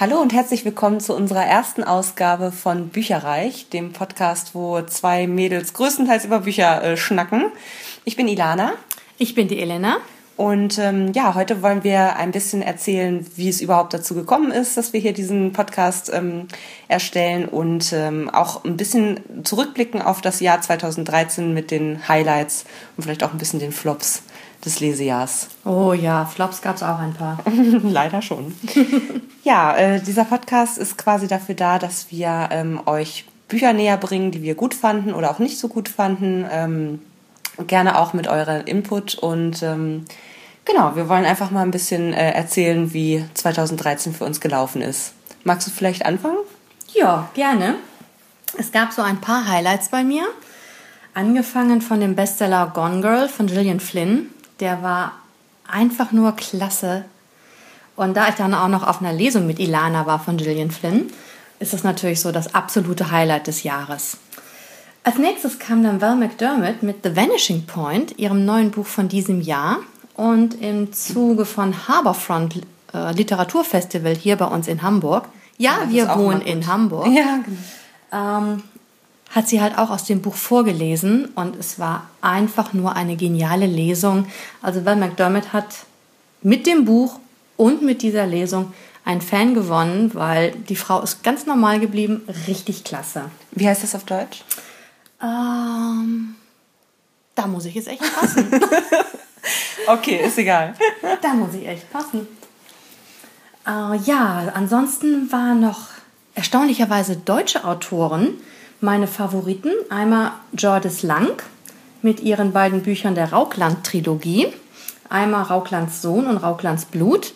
Hallo und herzlich willkommen zu unserer ersten Ausgabe von Bücherreich, dem Podcast, wo zwei Mädels größtenteils über Bücher äh, schnacken. Ich bin Ilana. Ich bin die Elena. Und ähm, ja, heute wollen wir ein bisschen erzählen, wie es überhaupt dazu gekommen ist, dass wir hier diesen Podcast ähm, erstellen und ähm, auch ein bisschen zurückblicken auf das Jahr 2013 mit den Highlights und vielleicht auch ein bisschen den Flops des Lesejahrs. Oh ja, Flops gab es auch ein paar. Leider schon. ja, äh, dieser Podcast ist quasi dafür da, dass wir ähm, euch Bücher näher bringen, die wir gut fanden oder auch nicht so gut fanden. Ähm, gerne auch mit eurem Input und ähm, genau, wir wollen einfach mal ein bisschen äh, erzählen, wie 2013 für uns gelaufen ist. Magst du vielleicht anfangen? Ja, gerne. Es gab so ein paar Highlights bei mir. Angefangen von dem Bestseller Gone Girl von Gillian Flynn. Der war einfach nur klasse. Und da ich dann auch noch auf einer Lesung mit Ilana war von Gillian Flynn, ist das natürlich so das absolute Highlight des Jahres. Als nächstes kam dann Val McDermott mit The Vanishing Point, ihrem neuen Buch von diesem Jahr. Und im Zuge von Harbourfront äh, Literaturfestival hier bei uns in Hamburg, ja, ja wir wohnen in Hamburg, ja, genau. ähm, hat sie halt auch aus dem Buch vorgelesen und es war einfach nur eine geniale Lesung. Also Val McDermott hat mit dem Buch und mit dieser Lesung einen Fan gewonnen, weil die Frau ist ganz normal geblieben, richtig klasse. Wie heißt das auf Deutsch? Ähm, da muss ich jetzt echt passen. okay, ist egal. da muss ich echt passen. Äh, ja, ansonsten waren noch erstaunlicherweise deutsche Autoren meine Favoriten. Einmal Jordis Lang mit ihren beiden Büchern der Raukland-Trilogie. Einmal Rauklands Sohn und Rauklands Blut.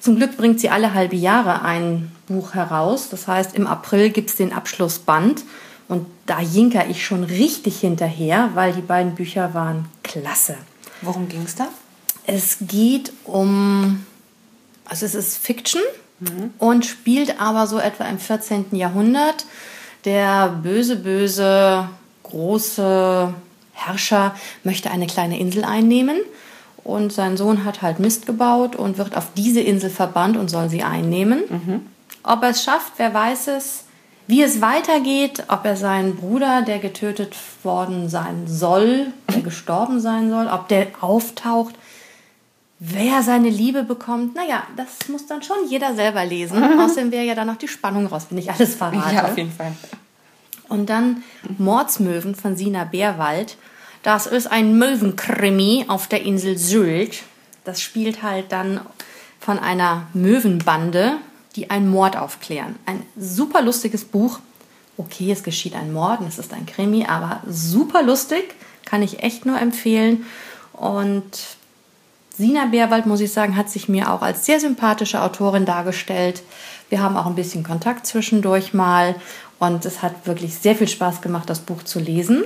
Zum Glück bringt sie alle halbe Jahre ein Buch heraus. Das heißt, im April gibt es den Abschlussband. Und da jinker ich schon richtig hinterher, weil die beiden Bücher waren klasse. Worum ging es da? Es geht um, also es ist Fiction mhm. und spielt aber so etwa im 14. Jahrhundert. Der böse, böse, große Herrscher möchte eine kleine Insel einnehmen und sein Sohn hat halt Mist gebaut und wird auf diese Insel verbannt und soll sie einnehmen. Mhm. Ob er es schafft, wer weiß es. Wie es weitergeht, ob er seinen Bruder, der getötet worden sein soll, der gestorben sein soll, ob der auftaucht, wer seine Liebe bekommt, naja, das muss dann schon jeder selber lesen. Mhm. Außerdem wäre ja dann noch die Spannung raus, wenn ich alles verrate. Ja, auf jeden Fall. Und dann Mordsmöwen von Sina Bärwald. Das ist ein Möwenkrimi auf der Insel Sylt. Das spielt halt dann von einer Möwenbande, die einen Mord aufklären. Ein super lustiges Buch. Okay, es geschieht ein Mord, es ist ein Krimi, aber super lustig, kann ich echt nur empfehlen. Und Sina Bärwald, muss ich sagen, hat sich mir auch als sehr sympathische Autorin dargestellt. Wir haben auch ein bisschen Kontakt zwischendurch mal und es hat wirklich sehr viel Spaß gemacht, das Buch zu lesen.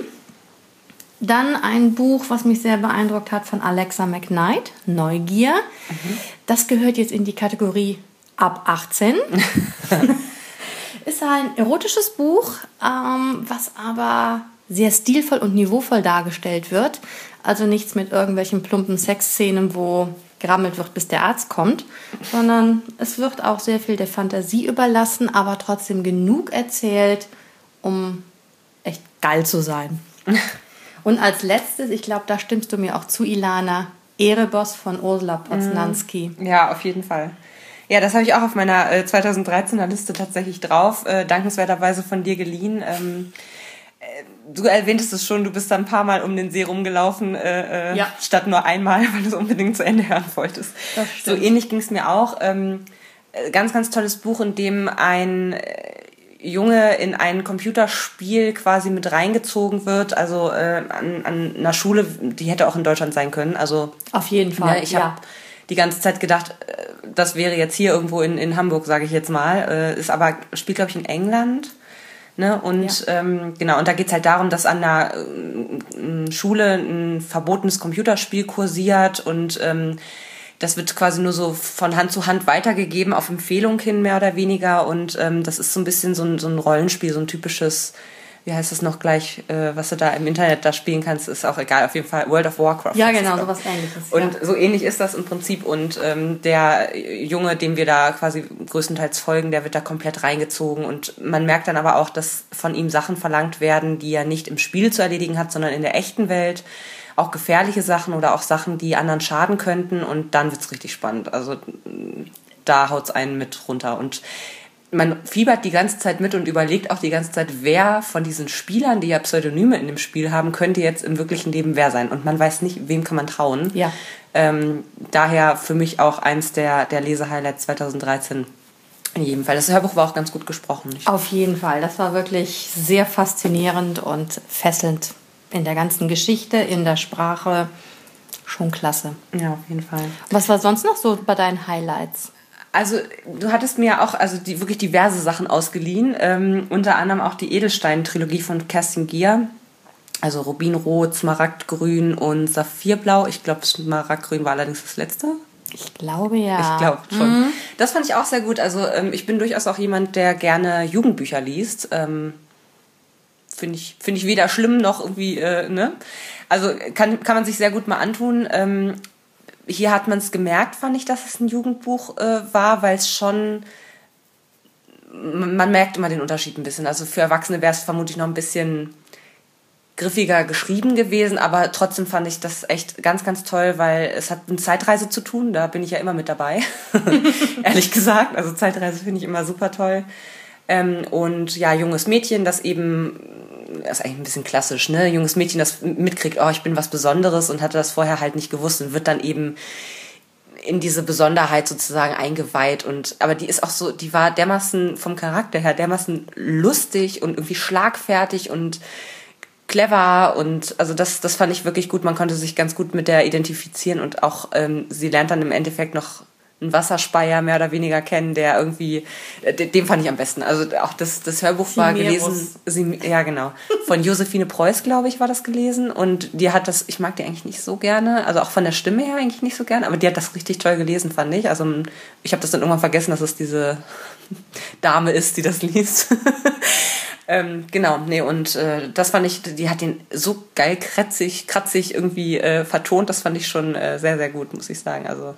Dann ein Buch, was mich sehr beeindruckt hat, von Alexa McKnight, Neugier. Mhm. Das gehört jetzt in die Kategorie ab 18. ist ein erotisches Buch, ähm, was aber sehr stilvoll und niveauvoll dargestellt wird. Also nichts mit irgendwelchen plumpen Sexszenen, wo gerammelt wird, bis der Arzt kommt, sondern es wird auch sehr viel der Fantasie überlassen, aber trotzdem genug erzählt, um echt geil zu sein. Und als letztes, ich glaube, da stimmst du mir auch zu, Ilana, Erebos von Ursula Poznanski. Ja, auf jeden Fall. Ja, das habe ich auch auf meiner äh, 2013er Liste tatsächlich drauf, äh, dankenswerterweise von dir geliehen. Ähm, äh, du erwähntest es schon, du bist da ein paar Mal um den See rumgelaufen, äh, äh ja. statt nur einmal, weil du es unbedingt zu Ende hören wolltest. So ähnlich ging es mir auch. Ähm, äh, ganz, ganz tolles Buch, in dem ein Junge in ein Computerspiel quasi mit reingezogen wird, also äh, an, an einer Schule, die hätte auch in Deutschland sein können. Also auf jeden Fall. Ne, ich habe die ganze Zeit gedacht, äh, das wäre jetzt hier irgendwo in, in Hamburg, sage ich jetzt mal. Äh, ist aber, spielt, glaube ich, in England. Ne? Und ja. ähm, genau, und da geht's halt darum, dass an einer äh, Schule ein verbotenes Computerspiel kursiert und ähm, das wird quasi nur so von Hand zu Hand weitergegeben, auf Empfehlung hin mehr oder weniger. Und ähm, das ist so ein bisschen so ein, so ein Rollenspiel, so ein typisches wie heißt es noch gleich, äh, was du da im Internet da spielen kannst, ist auch egal. Auf jeden Fall World of Warcraft. Ja, genau, sowas ähnliches. Und ja. so ähnlich ist das im Prinzip. Und ähm, der Junge, dem wir da quasi größtenteils folgen, der wird da komplett reingezogen. Und man merkt dann aber auch, dass von ihm Sachen verlangt werden, die er nicht im Spiel zu erledigen hat, sondern in der echten Welt. Auch gefährliche Sachen oder auch Sachen, die anderen schaden könnten. Und dann wird's richtig spannend. Also da haut's einen mit runter. Und man fiebert die ganze Zeit mit und überlegt auch die ganze Zeit, wer von diesen Spielern, die ja Pseudonyme in dem Spiel haben, könnte jetzt im wirklichen Leben wer sein. Und man weiß nicht, wem kann man trauen. Ja. Ähm, daher für mich auch eins der, der Lesehighlights 2013 in jedem Fall. Das Hörbuch war auch ganz gut gesprochen. Auf jeden Fall. Das war wirklich sehr faszinierend und fesselnd in der ganzen Geschichte, in der Sprache. Schon klasse. ja, auf jeden Fall. Was war sonst noch so bei deinen Highlights? Also du hattest mir auch also die, wirklich diverse Sachen ausgeliehen, ähm, unter anderem auch die Edelstein-Trilogie von Kerstin Gier. Also Rubinrot, Smaragdgrün und Saphirblau. Ich glaube, Smaragdgrün war allerdings das letzte. Ich glaube ja. Ich glaube schon. Das fand ich auch sehr gut. Also ähm, ich bin durchaus auch jemand, der gerne Jugendbücher liest. Ähm, Finde ich, finde ich weder schlimm noch irgendwie, äh, ne? Also kann, kann man sich sehr gut mal antun. Ähm, hier hat man es gemerkt, fand ich, dass es ein Jugendbuch äh, war, weil es schon, man merkt immer den Unterschied ein bisschen. Also für Erwachsene wäre es vermutlich noch ein bisschen griffiger geschrieben gewesen, aber trotzdem fand ich das echt ganz, ganz toll, weil es hat mit Zeitreise zu tun, da bin ich ja immer mit dabei, ehrlich gesagt. Also Zeitreise finde ich immer super toll. Ähm, und ja, junges Mädchen, das eben, das ist eigentlich ein bisschen klassisch, ne? Junges Mädchen, das mitkriegt, oh, ich bin was Besonderes und hatte das vorher halt nicht gewusst und wird dann eben in diese Besonderheit sozusagen eingeweiht und aber die ist auch so, die war dermaßen vom Charakter her dermaßen lustig und irgendwie schlagfertig und clever und also das das fand ich wirklich gut. Man konnte sich ganz gut mit der identifizieren und auch ähm, sie lernt dann im Endeffekt noch einen Wasserspeier mehr oder weniger kennen, der irgendwie, äh, den den fand ich am besten. Also auch das, das Hörbuch war Chimerus. gelesen, sie, ja genau, von Josephine Preuß, glaube ich, war das gelesen und die hat das, ich mag die eigentlich nicht so gerne, also auch von der Stimme her eigentlich nicht so gerne, aber die hat das richtig toll gelesen, fand ich. Also ich habe das dann irgendwann vergessen, dass es diese Dame ist, die das liest. Ähm, genau, nee, und äh, das fand ich, die hat den so geil kratzig, kratzig irgendwie äh, vertont, das fand ich schon äh, sehr, sehr gut, muss ich sagen. Also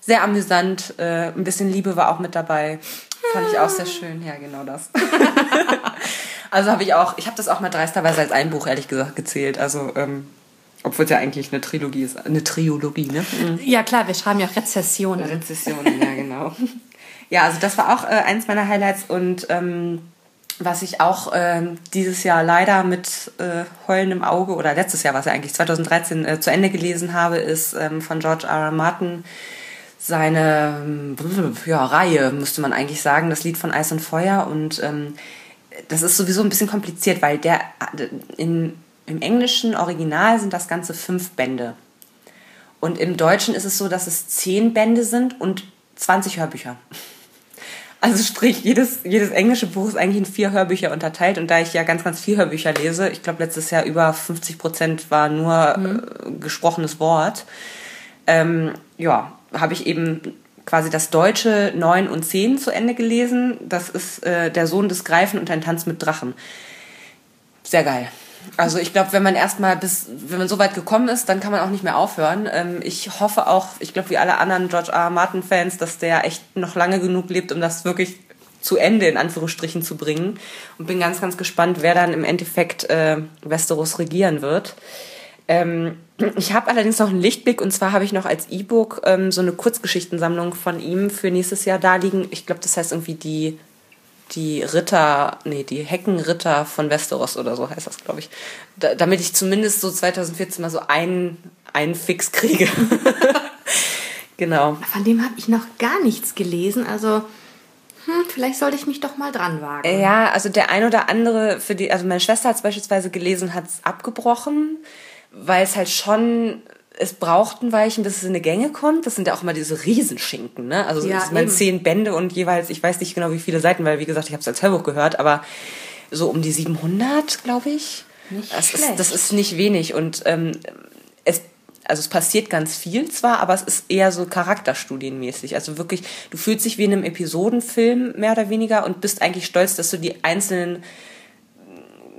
sehr amüsant, äh, ein bisschen Liebe war auch mit dabei. Fand ich auch sehr schön, ja, genau das. also habe ich auch, ich habe das auch mal dreisterweise als ein Buch, ehrlich gesagt, gezählt. Also, ähm, obwohl es ja eigentlich eine Trilogie ist, eine Triologie, ne? Mhm. Ja, klar, wir schreiben ja auch Rezessionen. Rezessionen, ja, genau. Ja, also das war auch äh, eins meiner Highlights und ähm, was ich auch ähm, dieses Jahr leider mit äh, heulendem Auge oder letztes Jahr war es ja eigentlich 2013 äh, zu Ende gelesen habe, ist ähm, von George R. R. Martin seine ja, Reihe, müsste man eigentlich sagen, das Lied von Eis und Feuer und ähm, das ist sowieso ein bisschen kompliziert, weil der in, im englischen Original sind das ganze fünf Bände. Und im Deutschen ist es so, dass es zehn Bände sind und 20 Hörbücher. Also sprich, jedes, jedes englische Buch ist eigentlich in vier Hörbücher unterteilt. Und da ich ja ganz, ganz viel Hörbücher lese, ich glaube letztes Jahr über 50 Prozent war nur äh, gesprochenes Wort, ähm, ja, habe ich eben quasi das Deutsche 9 und 10 zu Ende gelesen. Das ist äh, Der Sohn des Greifen und ein Tanz mit Drachen. Sehr geil. Also ich glaube, wenn man erstmal bis, wenn man so weit gekommen ist, dann kann man auch nicht mehr aufhören. Ähm, ich hoffe auch, ich glaube wie alle anderen George R. R. Martin Fans, dass der echt noch lange genug lebt, um das wirklich zu Ende in Anführungsstrichen zu bringen. Und bin ganz, ganz gespannt, wer dann im Endeffekt äh, Westeros regieren wird. Ähm, ich habe allerdings noch einen Lichtblick und zwar habe ich noch als E-Book ähm, so eine Kurzgeschichtensammlung von ihm für nächstes Jahr da liegen. Ich glaube, das heißt irgendwie die die Ritter, nee, die Heckenritter von Westeros oder so heißt das, glaube ich. Da, damit ich zumindest so 2014 mal so einen, einen Fix kriege. genau. Von dem habe ich noch gar nichts gelesen. Also, hm, vielleicht sollte ich mich doch mal dran wagen. Ja, also der ein oder andere, für die, also meine Schwester hat es beispielsweise gelesen, hat es abgebrochen, weil es halt schon, es braucht ein Weilchen, bis es in eine Gänge kommt. Das sind ja auch immer diese Riesenschinken, ne? Also Ja, es sind zehn Bände und jeweils, ich weiß nicht genau wie viele Seiten, weil wie gesagt, ich habe es als Hörbuch gehört, aber so um die 700, glaube ich. Nicht das schlecht. ist, das ist nicht wenig und ähm, es also es passiert ganz viel zwar, aber es ist eher so charakterstudienmäßig. Also wirklich, du fühlst dich wie in einem Episodenfilm mehr oder weniger und bist eigentlich stolz, dass du die einzelnen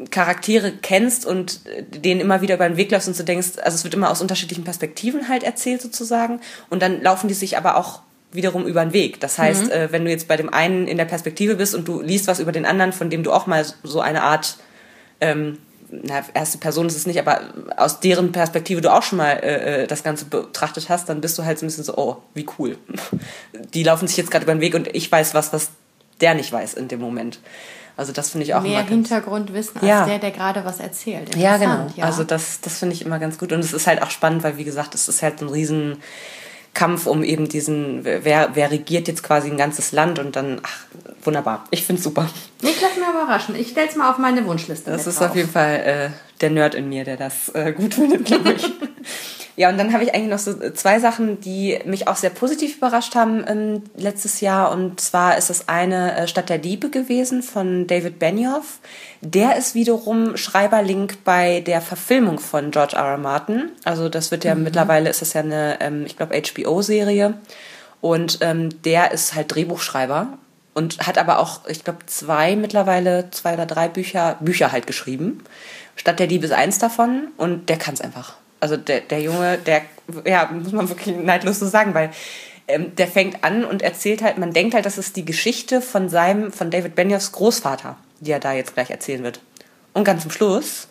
Charaktere kennst und äh, denen immer wieder über den Weg läufst und du denkst, also es wird immer aus unterschiedlichen Perspektiven halt erzählt sozusagen und dann laufen die sich aber auch wiederum über den Weg. Das heißt, mhm. äh, wenn du jetzt bei dem einen in der Perspektive bist und du liest was über den anderen, von dem du auch mal so eine Art ähm, na, erste Person ist es nicht, aber aus deren Perspektive du auch schon mal äh, äh das Ganze betrachtet hast, dann bist du halt so ein bisschen so, oh, wie cool. Die laufen sich jetzt gerade über den Weg und ich weiß was, was der nicht weiß in dem Moment. Also das finde ich auch mehr Hintergrundwissen als ja. der, der gerade was erzählt. Ja, genau. Ja. Also das, das finde ich immer ganz gut und es ist halt auch spannend, weil wie gesagt, es ist halt ein riesen Kampf um eben diesen, wer, wer regiert jetzt quasi ein ganzes Land und dann, ach, wunderbar. Ich finde es super. Ich lasse mich überraschen. Ich stelle es mal auf meine Wunschliste. Das ist drauf. auf jeden Fall äh, der Nerd in mir, der das äh, gut findet, glaube ich. Ja, und dann habe ich eigentlich noch so zwei Sachen, die mich auch sehr positiv überrascht haben ähm, letztes Jahr. Und zwar ist es eine äh, Stadt der Diebe gewesen von David Benioff. Der ist wiederum Schreiberlink bei der Verfilmung von George R. R. Martin. Also das wird ja mhm. mittlerweile, ist es ja eine, ähm, ich glaube, HBO-Serie. Und ähm, der ist halt Drehbuchschreiber und hat aber auch, ich glaube, zwei mittlerweile, zwei oder drei Bücher, Bücher halt geschrieben. Stadt der Diebe ist eins davon und der kann es einfach. Also der, der Junge, der, ja, muss man wirklich neidlos so sagen, weil ähm, der fängt an und erzählt halt, man denkt halt, das ist die Geschichte von seinem, von David Benioffs Großvater, die er da jetzt gleich erzählen wird. Und ganz zum Schluss,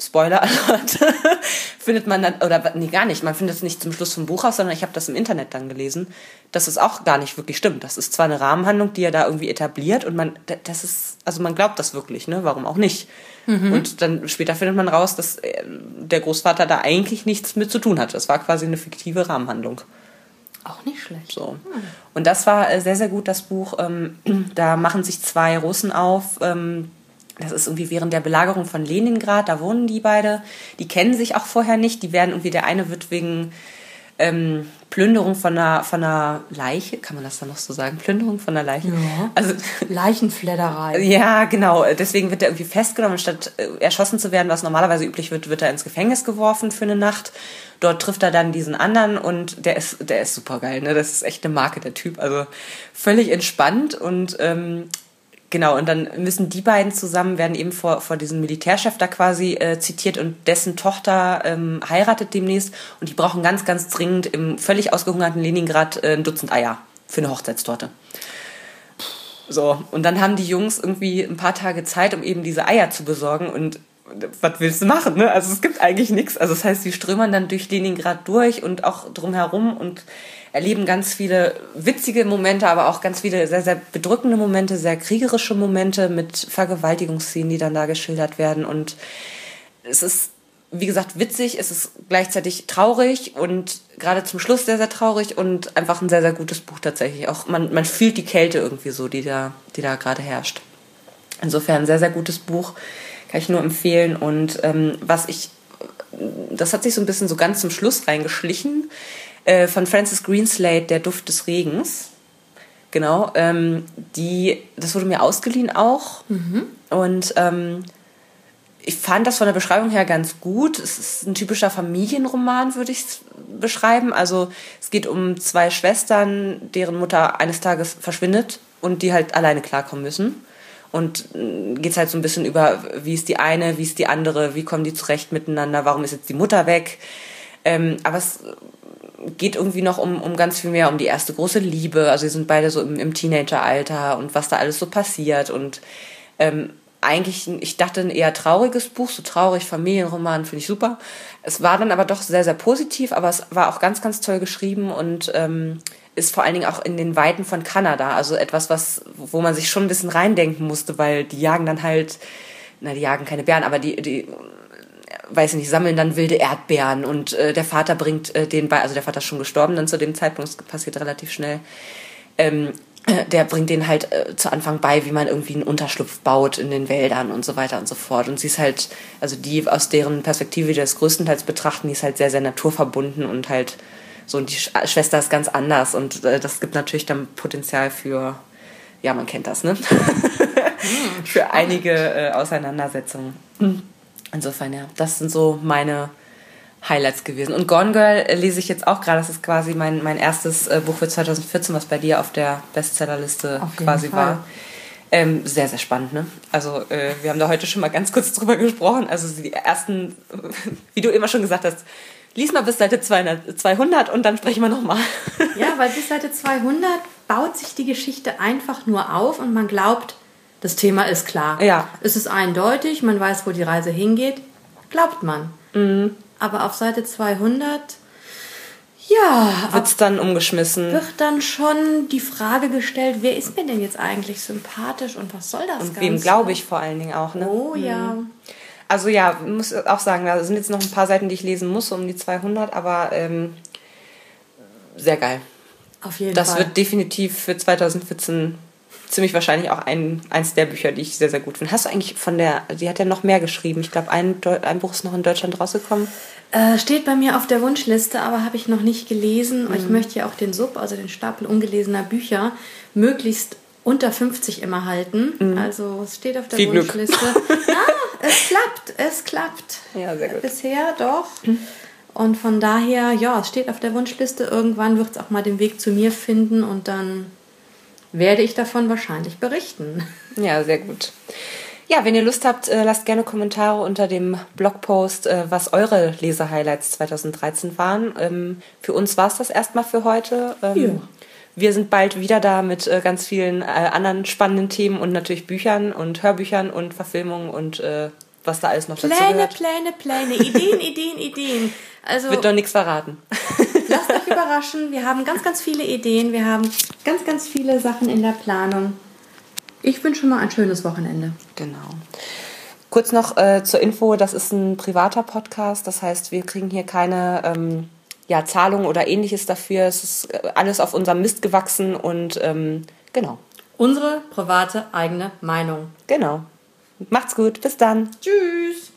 Spoiler Alert, findet man dann, oder nee, gar nicht, man findet es nicht zum Schluss vom Buch aus, sondern ich habe das im Internet dann gelesen, dass es auch gar nicht wirklich stimmt. Das ist zwar eine Rahmenhandlung, die er da irgendwie etabliert und man, das ist, also man glaubt das wirklich, ne, warum auch nicht. Mhm. Und dann später findet man raus, dass äh, der Großvater da eigentlich nichts mit zu tun hat. Das war quasi eine fiktive Rahmenhandlung. Auch nicht schlecht. So. Hm. Und das war äh, sehr, sehr gut, das Buch. Ähm, da machen sich zwei Russen auf. Ähm, das ist irgendwie während der Belagerung von Leningrad, da wohnen die beide. Die kennen sich auch vorher nicht. Die werden irgendwie, der eine wird wegen ähm, Plünderung von einer, von einer Leiche, kann man das dann noch so sagen? Plünderung von einer Leiche? Ja. Also, Leichenfledderei. Ja, genau. Deswegen wird er irgendwie festgenommen. Statt äh, erschossen zu werden, was normalerweise üblich wird, wird er ins Gefängnis geworfen für eine Nacht. Dort trifft er dann diesen anderen und der ist, der ist super geil. Ne? Das ist echt eine Marke, der Typ. Also völlig entspannt und ähm, Genau, und dann müssen die beiden zusammen, werden eben vor, vor diesem Militärchef da quasi äh, zitiert und dessen Tochter ähm, heiratet demnächst und die brauchen ganz, ganz dringend im völlig ausgehungerten Leningrad äh, ein Dutzend Eier für eine Hochzeitstorte. So, und dann haben die Jungs irgendwie ein paar Tage Zeit, um eben diese Eier zu besorgen und was willst du machen, ne? Also es gibt eigentlich nichts. Also das heißt, sie strömern dann durch Leningrad durch und auch drumherum und erleben ganz viele witzige Momente, aber auch ganz viele sehr, sehr bedrückende Momente, sehr kriegerische Momente mit Vergewaltigungsszenen, die dann da geschildert werden. Und es ist, wie gesagt, witzig, es ist gleichzeitig traurig und gerade zum Schluss sehr, sehr traurig und einfach ein sehr, sehr gutes Buch tatsächlich. Auch man, man fühlt die Kälte irgendwie so, die da, die da gerade herrscht. Insofern ein sehr, sehr gutes Buch, kann ich nur empfehlen. Und ähm, was ich, das hat sich so ein bisschen so ganz zum Schluss reingeschlichen. Äh, von Francis Greenslade, Der Duft des Regens. Genau. Ähm, die, das wurde mir ausgeliehen auch. Mhm. Und ähm, ich fand das von der Beschreibung her ganz gut. Es ist ein typischer Familienroman, würde ich es beschreiben. Also es geht um zwei Schwestern, deren Mutter eines Tages verschwindet und die halt alleine klarkommen müssen. Und äh, geht halt so ein bisschen über, wie ist die eine, wie ist die andere, wie kommen die zurecht miteinander, warum ist jetzt die Mutter weg. Ähm, aber es geht irgendwie noch um, um ganz viel mehr, um die erste große Liebe. Also sie sind beide so im, im Teenageralter und was da alles so passiert. Und ähm, eigentlich, ich dachte, ein eher trauriges Buch, so traurig, Familienroman, finde ich super. Es war dann aber doch sehr, sehr positiv, aber es war auch ganz, ganz toll geschrieben und ähm, ist vor allen Dingen auch in den Weiten von Kanada. Also etwas, was, wo man sich schon ein bisschen reindenken musste, weil die jagen dann halt, na, die jagen keine Bären, aber die, die weiß ich nicht, sammeln dann wilde Erdbeeren und äh, der Vater bringt äh, den bei, also der Vater ist schon gestorben dann zu dem Zeitpunkt, das passiert relativ schnell. Ähm, äh, der bringt den halt äh, zu Anfang bei, wie man irgendwie einen Unterschlupf baut in den Wäldern und so weiter und so fort. Und sie ist halt, also die aus deren Perspektive, die das größtenteils betrachten, die ist halt sehr, sehr naturverbunden und halt so, und die Sch Schwester ist ganz anders und äh, das gibt natürlich dann Potenzial für, ja, man kennt das, ne? Hm, für einige äh, Auseinandersetzungen. Insofern, ja, das sind so meine Highlights gewesen. Und Gone Girl äh, lese ich jetzt auch gerade. Das ist quasi mein, mein erstes äh, Buch für 2014, was bei dir auf der Bestsellerliste auf quasi Fall. war. Ähm, sehr, sehr spannend, ne? Also äh, wir haben da heute schon mal ganz kurz drüber gesprochen. Also die ersten, wie du immer schon gesagt hast, lies mal bis Seite 200, 200 und dann sprechen wir nochmal. Ja, weil bis Seite 200 baut sich die Geschichte einfach nur auf und man glaubt, das Thema ist klar. Ja. Es ist eindeutig, man weiß, wo die Reise hingeht. Glaubt man. Mhm. Aber auf Seite 200, ja, Wird es dann umgeschmissen. wird dann schon die Frage gestellt, wer ist mir denn jetzt eigentlich sympathisch und was soll das Und Ganze? wem glaube ich vor allen Dingen auch, ne? Oh ja. Also ja, muss auch sagen, da sind jetzt noch ein paar Seiten, die ich lesen muss, um die 200, aber ähm, sehr geil. Auf jeden Das Fall. wird definitiv für 2014 ziemlich wahrscheinlich auch ein, eins der Bücher, die ich sehr, sehr gut finde. Hast du eigentlich von der, die hat ja noch mehr geschrieben. Ich glaube, ein, ein Buch ist noch in Deutschland rausgekommen. Äh, steht bei mir auf der Wunschliste, aber habe ich noch nicht gelesen. Mhm. Ich möchte ja auch den Sub, also den Stapel ungelesener Bücher, möglichst unter 50 immer halten. Also es steht auf der Mhm. Glück. Wunschliste. ja, es klappt, es klappt. Ja, sehr gut. Bisher doch. Und von daher, ja, es steht auf der Wunschliste. Irgendwann wird es auch mal den Weg zu mir finden und dann werde ich davon wahrscheinlich berichten. Ja, sehr gut. Ja, wenn ihr Lust habt, äh, lasst gerne Kommentare unter dem Blogpost, äh, was eure Lesehighlights 2013 waren. Ähm, Für uns war es das erstmal für heute. Ähm, Ja. Wir sind bald wieder da mit äh, ganz vielen äh, anderen spannenden Themen und natürlich Büchern und Hörbüchern und Verfilmungen und äh, was da alles noch dazu Pläne, gehört. Pläne, Pläne, Ideen, Ideen, Ideen. Also Wird doch nichts verraten. lasst euch überraschen. Wir haben ganz, ganz viele Ideen. Wir haben ganz, ganz viele Sachen in der Planung. Ich wünsche schon mal ein schönes Wochenende. Genau. Kurz noch äh, zur Info, das ist ein privater Podcast, das heißt, wir kriegen hier keine ähm, ja, Zahlungen oder ähnliches dafür. Es ist äh, alles auf unserem Mist gewachsen und ähm, genau, Unsere private eigene Meinung. genau. Macht's gut, bis dann. Tschüss.